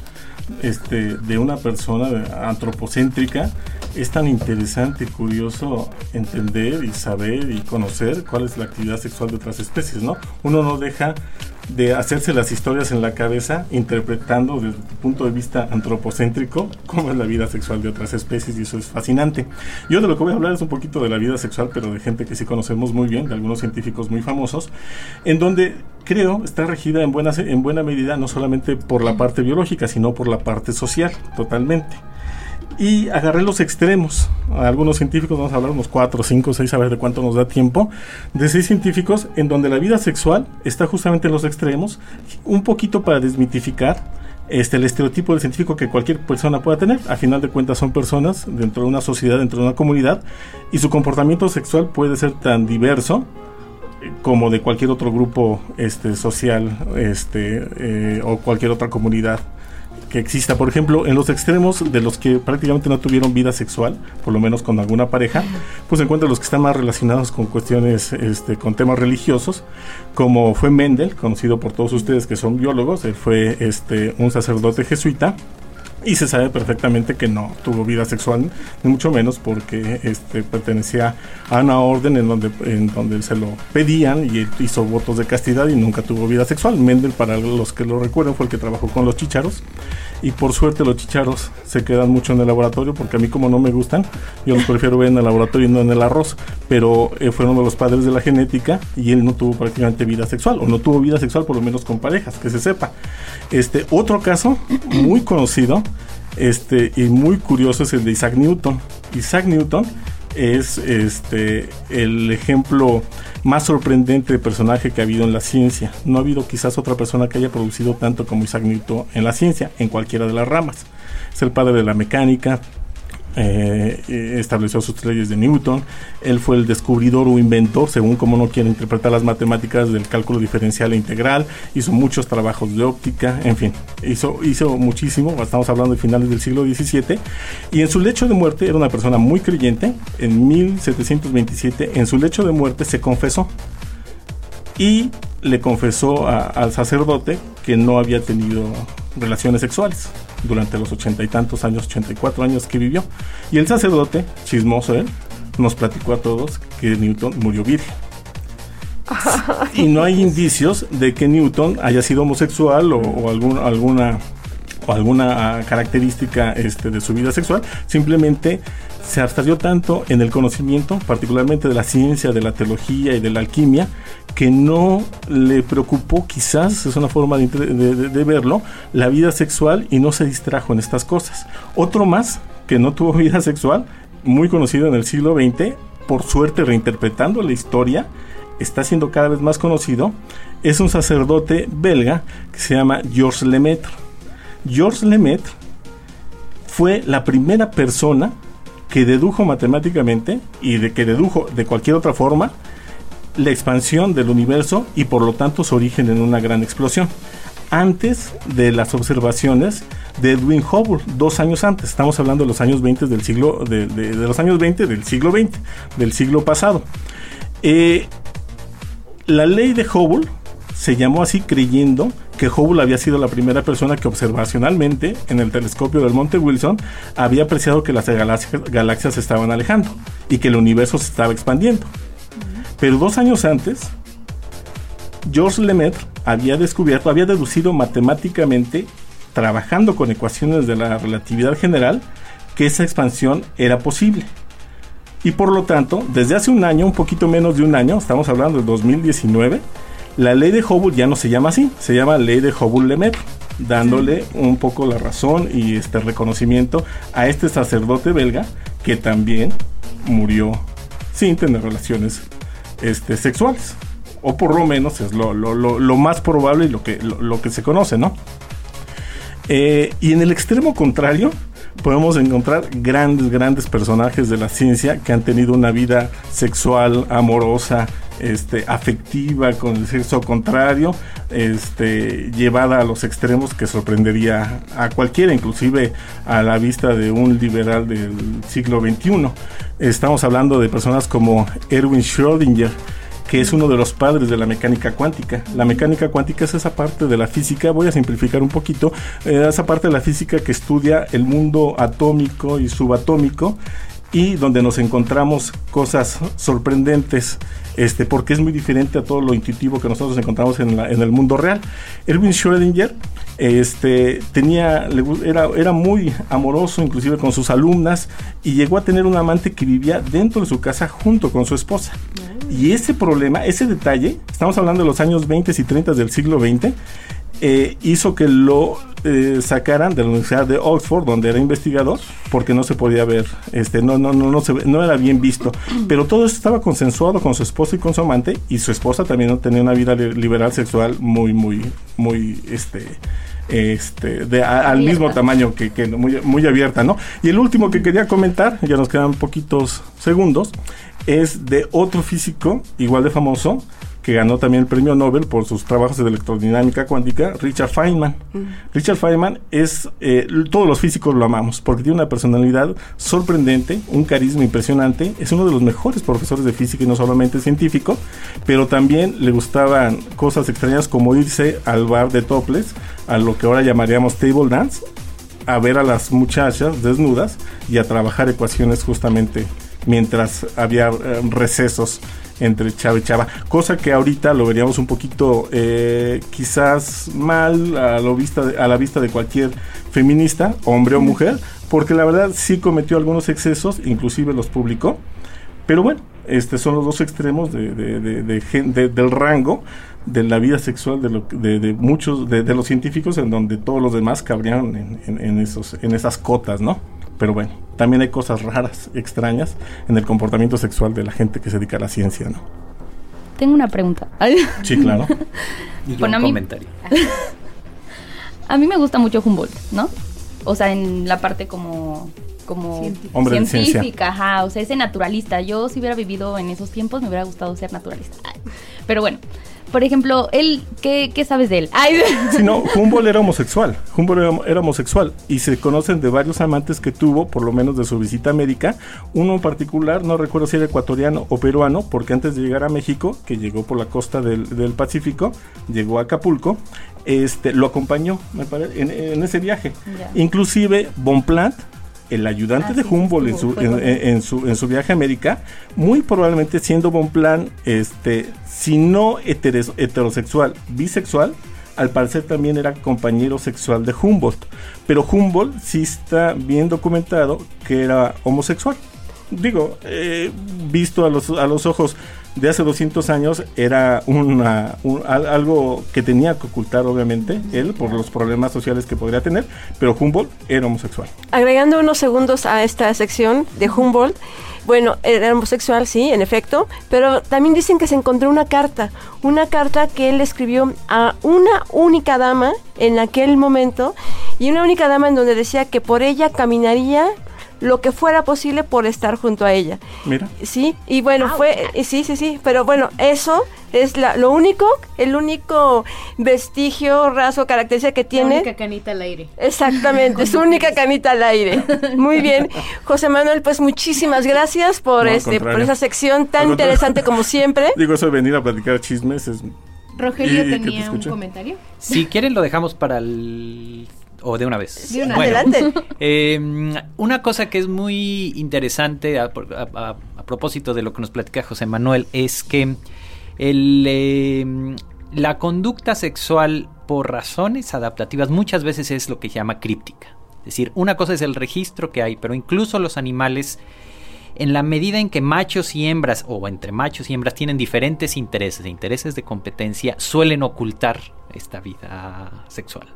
este, de una persona antropocéntrica, es tan interesante y curioso entender y saber y conocer cuál es la actividad sexual de otras especies, ¿no? Uno no deja de hacerse las historias en la cabeza interpretando desde el punto de vista antropocéntrico cómo es la vida sexual de otras especies y eso es fascinante. Yo de lo que voy a hablar es un poquito de la vida sexual, pero de gente que sí conocemos muy bien, de algunos científicos muy famosos, en donde creo está regida en buena, en buena medida no solamente por la parte biológica, sino por la parte social, totalmente y agarré los extremos. algunos científicos, vamos a hablar unos 4, 5, 6, a ver de cuánto nos da tiempo, de 6 científicos en donde la vida sexual está justamente en los extremos, un poquito para desmitificar este, el estereotipo del científico que cualquier persona pueda tener. A final de cuentas son personas dentro de una sociedad, dentro de una comunidad, y su comportamiento sexual puede ser tan diverso como de cualquier otro grupo este, social este, eh, o cualquier otra comunidad que exista. Por ejemplo, en los extremos de los que prácticamente no tuvieron vida sexual, por lo menos con alguna pareja, pues se encuentran los que están más relacionados con cuestiones, este, con temas religiosos, como fue Mendel, conocido por todos ustedes que son biólogos, él fue este, un sacerdote jesuita y se sabe perfectamente que no tuvo vida sexual, ni mucho menos porque este, pertenecía a una orden en donde, en donde se lo pedían y hizo votos de castidad y nunca tuvo vida sexual. Mendel, para los que lo recuerdan, fue el que trabajó con los chicharos y por suerte los chicharos se quedan mucho en el laboratorio porque a mí como no me gustan, yo los prefiero ver en el laboratorio y no en el arroz, pero eh, fue uno de los padres de la genética y él no tuvo prácticamente vida sexual o no tuvo vida sexual por lo menos con parejas, que se sepa. Este otro caso muy conocido este, y muy curioso es el de Isaac Newton. Isaac Newton es este, el ejemplo más sorprendente de personaje que ha habido en la ciencia. No ha habido quizás otra persona que haya producido tanto como Isaac Newton en la ciencia, en cualquiera de las ramas. Es el padre de la mecánica, eh, estableció sus leyes de Newton. Él fue el descubridor o inventor, según como uno quiere interpretar las matemáticas del cálculo diferencial e integral. Hizo muchos trabajos de óptica, en fin, hizo, hizo muchísimo. Estamos hablando de finales del siglo XVII. Y en su lecho de muerte era una persona muy creyente. En 1727, en su lecho de muerte, se confesó. Y le confesó al sacerdote que no había tenido relaciones sexuales durante los ochenta y tantos años, 84 años que vivió. Y el sacerdote, chismoso él, nos platicó a todos que Newton murió virgen. *laughs* y no hay indicios de que Newton haya sido homosexual o, alguna o alguna característica este, de su vida sexual, simplemente se abstrayó tanto en el conocimiento, particularmente de la ciencia, de la teología y de la alquimia, que no le preocupó, quizás es una forma de, verlo, la vida sexual y no se distrajo en estas cosas. Otro más que no tuvo *laughs* vida sexual, muy conocido en el siglo XX, por suerte reinterpretando la historia, está siendo cada vez más conocido, es un sacerdote belga que se llama Georges Lemaitre. Georges Lemaitre fue la primera persona que dedujo matemáticamente y de que dedujo de cualquier otra forma la expansión del universo y por lo tanto su origen en una gran explosión. Antes de las observaciones de Edwin Hubble, dos años antes, estamos hablando de los años 20 del siglo, de, los años 20 del siglo del siglo pasado. Eh, la ley de Hubble se llamó así creyendo que Hubble había sido la primera persona que observacionalmente en el telescopio del Monte Wilson había apreciado que las galaxias, se estaban alejando y que el universo se estaba expandiendo. Pero dos años antes, Georges Lemaitre había descubierto, había deducido matemáticamente, trabajando con ecuaciones de la relatividad general, que esa expansión era posible. Y por lo tanto, desde hace un año, un poquito menos de un año, estamos hablando del 2019, la ley de Hubble ya no se llama así, se llama ley de Hubble-Lemaitre, dándole un poco la razón y este reconocimiento a este sacerdote belga que también murió sin tener relaciones este, sexuales. O por lo menos es lo, más probable y lo que, lo, que se conoce, ¿no? Eh, y en el extremo contrario, podemos encontrar grandes, grandes personajes de la ciencia que han tenido una vida sexual, amorosa, este, afectiva con el sexo contrario, este, llevada a los extremos que sorprendería a cualquiera, inclusive a la vista de un liberal del siglo XXI. Estamos hablando de personas como Erwin Schrödinger, que es uno de los padres de la mecánica cuántica. La mecánica cuántica es esa parte de la física, voy a simplificar un poquito, eh, esa parte de la física que estudia el mundo atómico y subatómico y donde nos encontramos cosas sorprendentes este, porque es muy diferente a todo lo intuitivo que nosotros encontramos en, el mundo real. Erwin Schrödinger este, tenía, era, era muy amoroso inclusive con sus alumnas y llegó a tener un amante que vivía dentro de su casa junto con su esposa. Y ese problema, ese detalle, estamos hablando de los años 20 y 30 del siglo XX, eh, hizo que lo eh, sacaran de la Universidad de Oxford, donde era investigador, porque no se podía ver, este, no, no, no, no, se, no era bien visto. *clears throat* Pero todo eso estaba consensuado con su esposa y con su amante, y su esposa también tenía una vida liberal sexual muy, muy, muy, este, este, de, al mismo tamaño que, que, muy, muy abierta, ¿no? Y el último que quería comentar, ya nos quedan poquitos segundos, es de otro físico igual de famoso, que ganó también el premio Nobel por sus trabajos de electrodinámica cuántica, Richard Feynman. Mm. Richard Feynman es, eh, todos los físicos lo amamos, porque tiene una personalidad sorprendente, un carisma impresionante, es uno de los mejores profesores de física y no solamente científico, pero también le gustaban cosas extrañas como irse al bar de topless, a lo que ahora llamaríamos table dance, a ver a las muchachas desnudas y a trabajar ecuaciones justamente mientras había eh, recesos entre chava y chava, cosa que ahorita lo veríamos un poquito eh, quizás mal a, lo vista a la vista de cualquier feminista, hombre o mujer, porque la verdad sí cometió algunos excesos, inclusive los publicó, pero bueno, este son los dos extremos de, del rango de la vida sexual de, de, muchos de, los científicos en donde todos los demás cabrían en, en, esos en esas cotas, ¿no? Pero bueno, también hay cosas raras, extrañas en el comportamiento sexual de la gente que se dedica a la ciencia, ¿no? Tengo una pregunta. *laughs* Sí, claro. y un comentario. *laughs* a mí me gusta mucho Humboldt, ¿no? O sea, en la parte como como científica, ajá, o sea, ese naturalista. Yo si hubiera vivido en esos tiempos me hubiera gustado ser naturalista. Pero bueno, por ejemplo, él, ¿qué, sabes de él? Ay. *laughs* Sí, no, Humboldt era homosexual. Humboldt era, homosexual y se conocen de varios amantes que tuvo, por lo menos de su visita médica. Uno en particular, no recuerdo si era ecuatoriano o peruano, porque antes de llegar a México, que llegó por la costa del, Pacífico, llegó a Acapulco, este, lo acompañó me parece, en, ese viaje. Inclusive Bonpland el ayudante de Humboldt en su, en, su, en su viaje a América, muy probablemente siendo Bonpland, este, si no heterosexual, bisexual, al parecer también era compañero sexual de Humboldt. Pero Humboldt sí está bien documentado que era homosexual. Digo, eh, visto a los, a los ojos de hace 200 años era una, algo que tenía que ocultar obviamente él por los problemas sociales que podría tener, pero Humboldt era homosexual. Agregando unos segundos a esta sección de Humboldt, bueno, era homosexual, sí, en efecto, pero también dicen que se encontró una carta, una carta que él escribió a una única dama en aquel momento, y una única dama en donde decía que por ella caminaría lo que fuera posible por estar junto a ella. Mira. Sí, y bueno, fue, eh, sí, sí, sí, pero bueno, eso es la, lo único, el único vestigio, rasgo, característica que tiene. La única canita al aire. Exactamente, su *laughs* única canita al aire. Muy bien. José Manuel, pues muchísimas gracias por No, este, por esa sección tan Al contrario. interesante como siempre. *laughs* Digo, eso de venir a platicar chismes es... Rogelio y que te tenía un comentario. Si quieren lo dejamos para el... o de una vez. De una Bueno, Adelante. *laughs* eh, una cosa que es muy interesante a, a- a- a propósito de lo que nos platica José Manuel es que el, eh, la conducta sexual por razones adaptativas muchas veces es lo que se llama críptica. Es decir, una cosa es el registro que hay, pero incluso los animales, en la medida en que machos y hembras, o entre machos y hembras, tienen diferentes intereses, intereses de competencia, suelen ocultar esta vida sexual.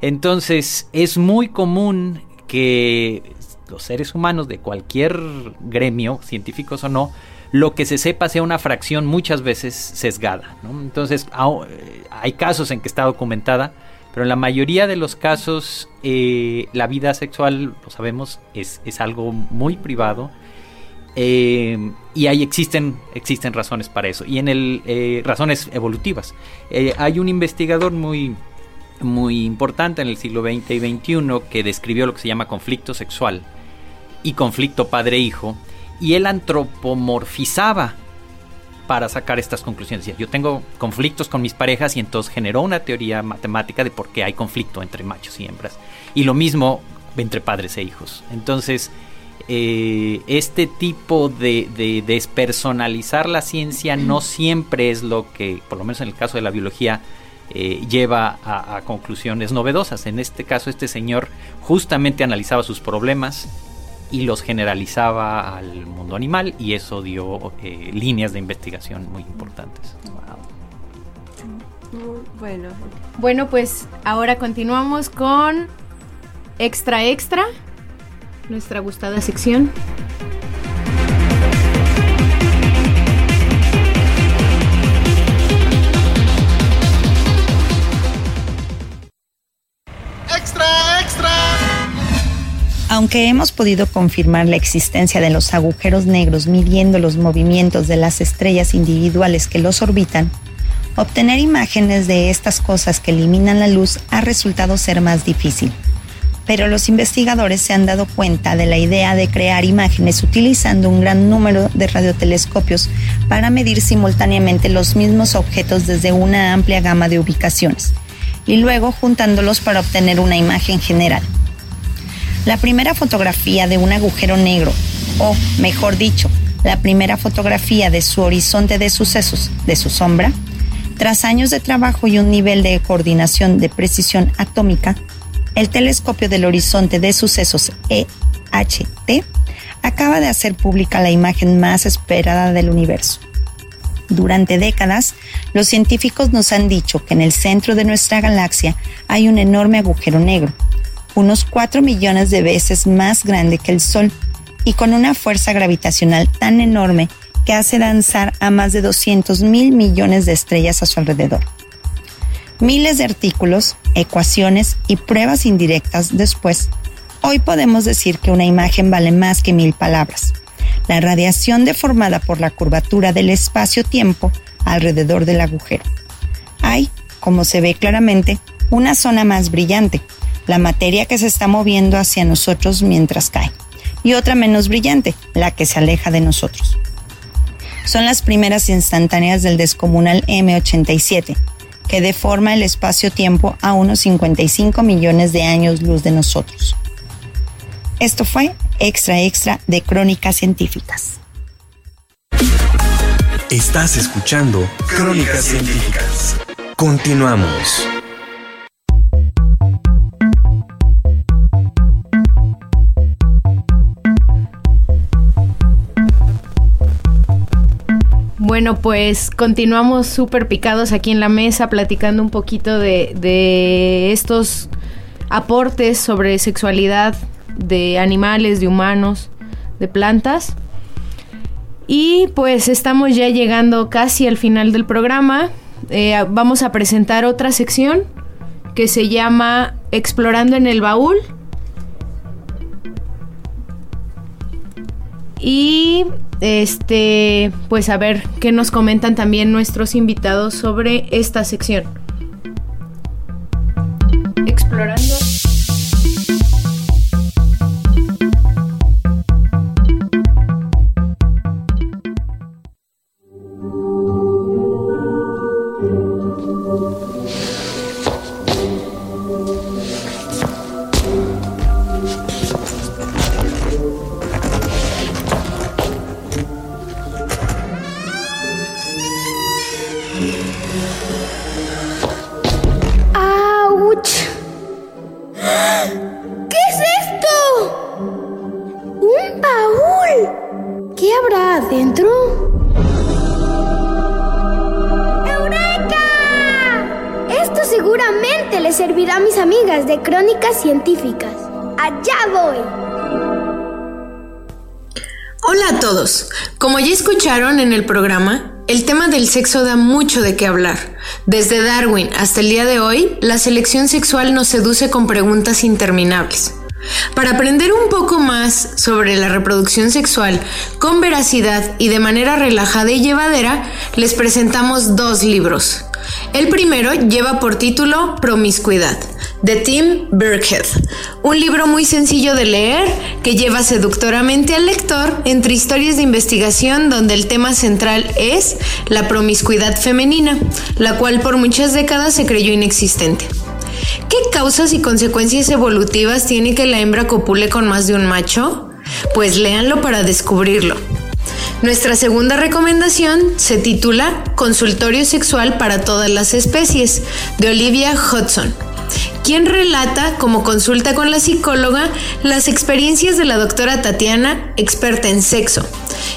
Entonces, es muy común que los seres humanos de cualquier gremio, científicos o no, lo que se sepa sea una fracción muchas veces sesgada. ¿no? Entonces, eh, hay casos en que está documentada, pero en la mayoría de los casos eh, la vida sexual, lo sabemos, es, es algo muy privado. eh, y ahí existen, existen razones para eso. Y en el razones evolutivas. Hay un investigador muy, muy importante en el siglo XX y XXI que describió lo que se llama conflicto sexual y conflicto padre-hijo y él antropomorfizaba para sacar estas conclusiones. Yo tengo conflictos con mis parejas y entonces generó una teoría matemática de por qué hay conflicto entre machos y hembras. Y lo mismo entre padres e hijos. Entonces, eh, este tipo de despersonalizar la ciencia no siempre es lo que, por lo menos en el caso de la biología, eh, lleva a, a conclusiones novedosas. En este caso, este señor justamente analizaba sus problemas y los generalizaba al mundo animal y eso dio eh, líneas de investigación muy importantes. Bueno. Bueno, pues ahora continuamos con Extra Extra, nuestra gustada sección. Aunque hemos podido confirmar la existencia de los agujeros negros midiendo los movimientos de las estrellas individuales que los orbitan, obtener imágenes de estas cosas que eliminan la luz ha resultado ser más difícil. Pero los investigadores se han dado cuenta de la idea de crear imágenes utilizando un gran número de radiotelescopios para medir simultáneamente los mismos objetos desde una amplia gama de ubicaciones y luego juntándolos para obtener una imagen general. La primera fotografía de un agujero negro, o mejor dicho, la primera fotografía de su horizonte de sucesos, de su sombra, tras años de trabajo y un nivel de coordinación de precisión atómica, el telescopio del horizonte de sucesos EHT acaba de hacer pública la imagen más esperada del universo. Durante décadas, los científicos nos han dicho que en el centro de nuestra galaxia hay un enorme agujero negro, unos 4 millones de veces más grande que el Sol y con una fuerza gravitacional tan enorme que hace danzar a más de 200 mil millones de estrellas a su alrededor. Miles de artículos, ecuaciones y pruebas indirectas después, hoy podemos decir que una imagen vale más que mil palabras. La radiación deformada por la curvatura del espacio-tiempo alrededor del agujero. Hay, como se ve claramente, una zona más brillante, la materia que se está moviendo hacia nosotros mientras cae, y otra menos brillante, la que se aleja de nosotros. Son las primeras instantáneas del descomunal M87, que deforma el espacio-tiempo a unos 55 millones de años luz de nosotros. Esto fue Extra Extra de Crónicas Científicas. Estás escuchando Crónicas Científicas. Continuamos. Bueno, pues continuamos súper picados aquí en la mesa platicando un poquito de, estos aportes sobre sexualidad de animales, de humanos, de plantas. Y pues estamos ya llegando casi al final del programa. Eh, vamos a presentar otra sección que se llama Explorando en el Baúl. y este pues a ver qué nos comentan también nuestros invitados sobre esta sección. Explorando el programa, el tema del sexo da mucho de qué hablar. Desde Darwin hasta el día de hoy, la selección sexual nos seduce con preguntas interminables. Para aprender un poco más sobre la reproducción sexual con veracidad y de manera relajada y llevadera, les presentamos dos libros. El primero lleva por título Promiscuidad, de Tim Burkhead, un libro muy sencillo de leer que lleva seductoramente al lector entre historias de investigación donde el tema central es la promiscuidad femenina, la cual por muchas décadas se creyó inexistente. ¿Qué causas y consecuencias evolutivas tiene que la hembra copule con más de un macho? Pues léanlo para descubrirlo. Nuestra segunda recomendación se titula Consultorio Sexual para todas las especies, de Olivia Hudson, quien relata, como consulta con la psicóloga, las experiencias de la doctora Tatiana, experta en sexo,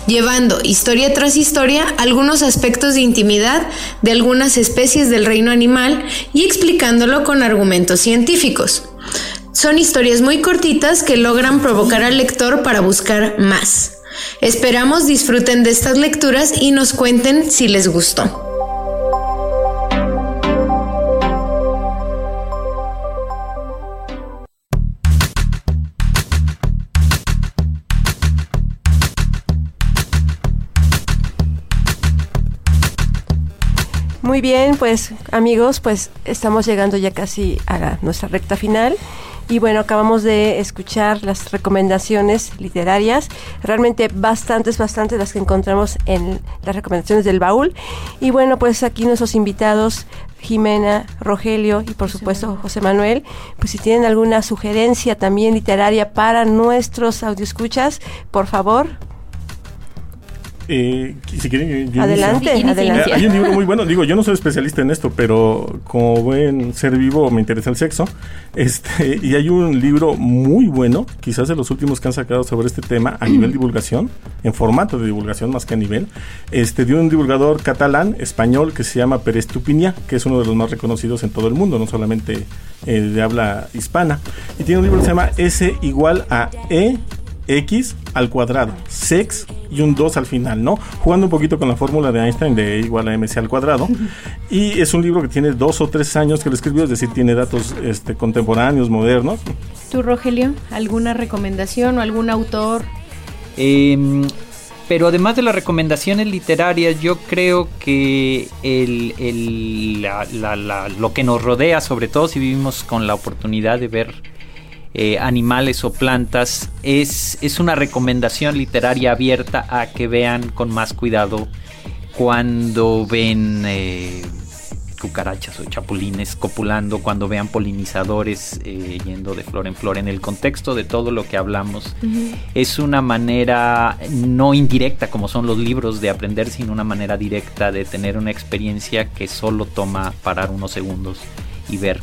llevando historia tras historia algunos aspectos de intimidad de algunas especies del reino animal y explicándolo con argumentos científicos. Son historias muy cortitas que logran provocar al lector para buscar más. Esperamos disfruten de estas lecturas y nos cuenten si les gustó. Muy bien, pues amigos, pues estamos llegando ya casi a la- nuestra recta final. Y bueno, acabamos de escuchar las recomendaciones literarias, realmente bastantes, bastantes las que encontramos en las recomendaciones del baúl. Y bueno, pues aquí nuestros invitados, Jimena, Rogelio y por supuesto José Manuel, pues si tienen alguna sugerencia también literaria para nuestros audioscuchas, por favor. Eh, si quieren, yo- Adelante, inicio. adelante. Hay un libro muy bueno, digo, yo no soy especialista en esto, pero como buen ser vivo me interesa el sexo. Este, y hay un libro muy bueno, quizás de los últimos que han sacado sobre este tema a nivel divulgación, en formato de divulgación más que a nivel, este, de un divulgador catalán, español, que se llama Pérez Tupiñá, que es uno de los más reconocidos en todo el mundo, no solamente eh, de habla hispana. Y tiene un libro que se llama S igual a E x al cuadrado, sex y un 2 al final, ¿no? Jugando un poquito con la fórmula de Einstein de E igual a mc al cuadrado. *laughs* Y es un libro que tiene dos o tres años que lo escribió, es decir, tiene datos este, contemporáneos, modernos. ¿Tú, Rogelio, alguna recomendación o algún autor? Em, pero además de las recomendaciones literarias, yo creo que el, el- la- la- la- lo que nos rodea, sobre todo si vivimos con la oportunidad de ver eh, animales o plantas, es, es una recomendación literaria abierta a que vean con más cuidado cuando ven eh, cucarachas o chapulines copulando, cuando vean polinizadores eh, yendo de flor en flor, en el contexto de todo lo que hablamos es una manera no indirecta como son los libros de aprender, sino una manera directa de tener una experiencia que solo toma parar unos segundos y ver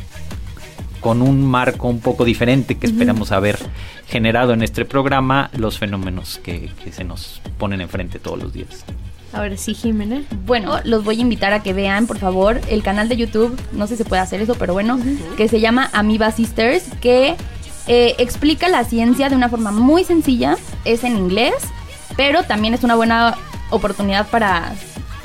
con un marco un poco diferente que Ujú. esperamos haber generado en este programa los fenómenos que, que se nos ponen enfrente todos los días. Ahora sí, Jimena. Bueno, los voy a invitar a que vean, por favor, el canal de YouTube, no sé si se puede hacer eso, pero bueno, que se llama Amiba Sisters, que eh, explica la ciencia de una forma muy sencilla, es en inglés, pero también es una buena oportunidad para,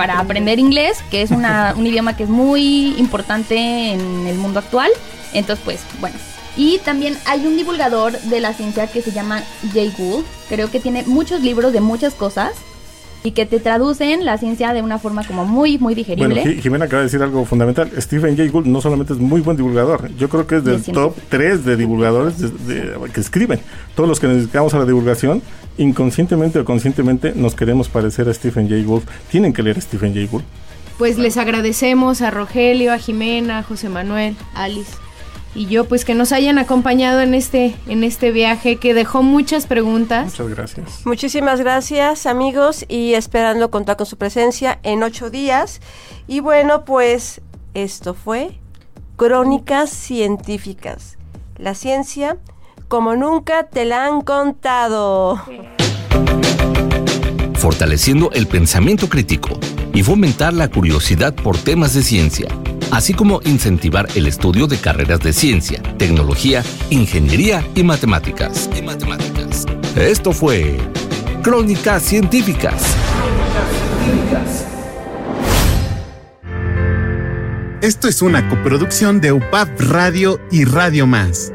para aprender inglés, que es una- *laughs* un idioma que es muy importante en el mundo actual. Entonces, pues, bueno. Y también hay un divulgador de la ciencia que se llama Jay Gould. Creo que tiene muchos libros de muchas cosas y que te traducen la ciencia de una forma como muy, muy digerible. Bueno, Jimena acaba de decir algo fundamental. Stephen Jay Gould no solamente es muy buen divulgador, yo creo que es del top 3 de divulgadores que escriben. Todos los que nos dedicamos a la divulgación, inconscientemente o conscientemente, nos queremos parecer a Stephen Jay Gould. Tienen que leer a Stephen Jay Gould. Pues les agradecemos a Rogelio, a Jimena, a José Manuel, Alice y yo pues que nos hayan acompañado en este en este viaje que dejó muchas preguntas. Muchas gracias. Muchísimas gracias amigos y esperando contar con su presencia en ocho días. Y bueno pues esto fue Crónicas Científicas. La ciencia como nunca te la han contado. Fortaleciendo el pensamiento crítico y fomentar la curiosidad por temas de ciencia así como incentivar el estudio de carreras de ciencia, tecnología, ingeniería y matemáticas. Esto fue Crónicas Científicas. Esto es una coproducción de UPAP Radio y Radio Más.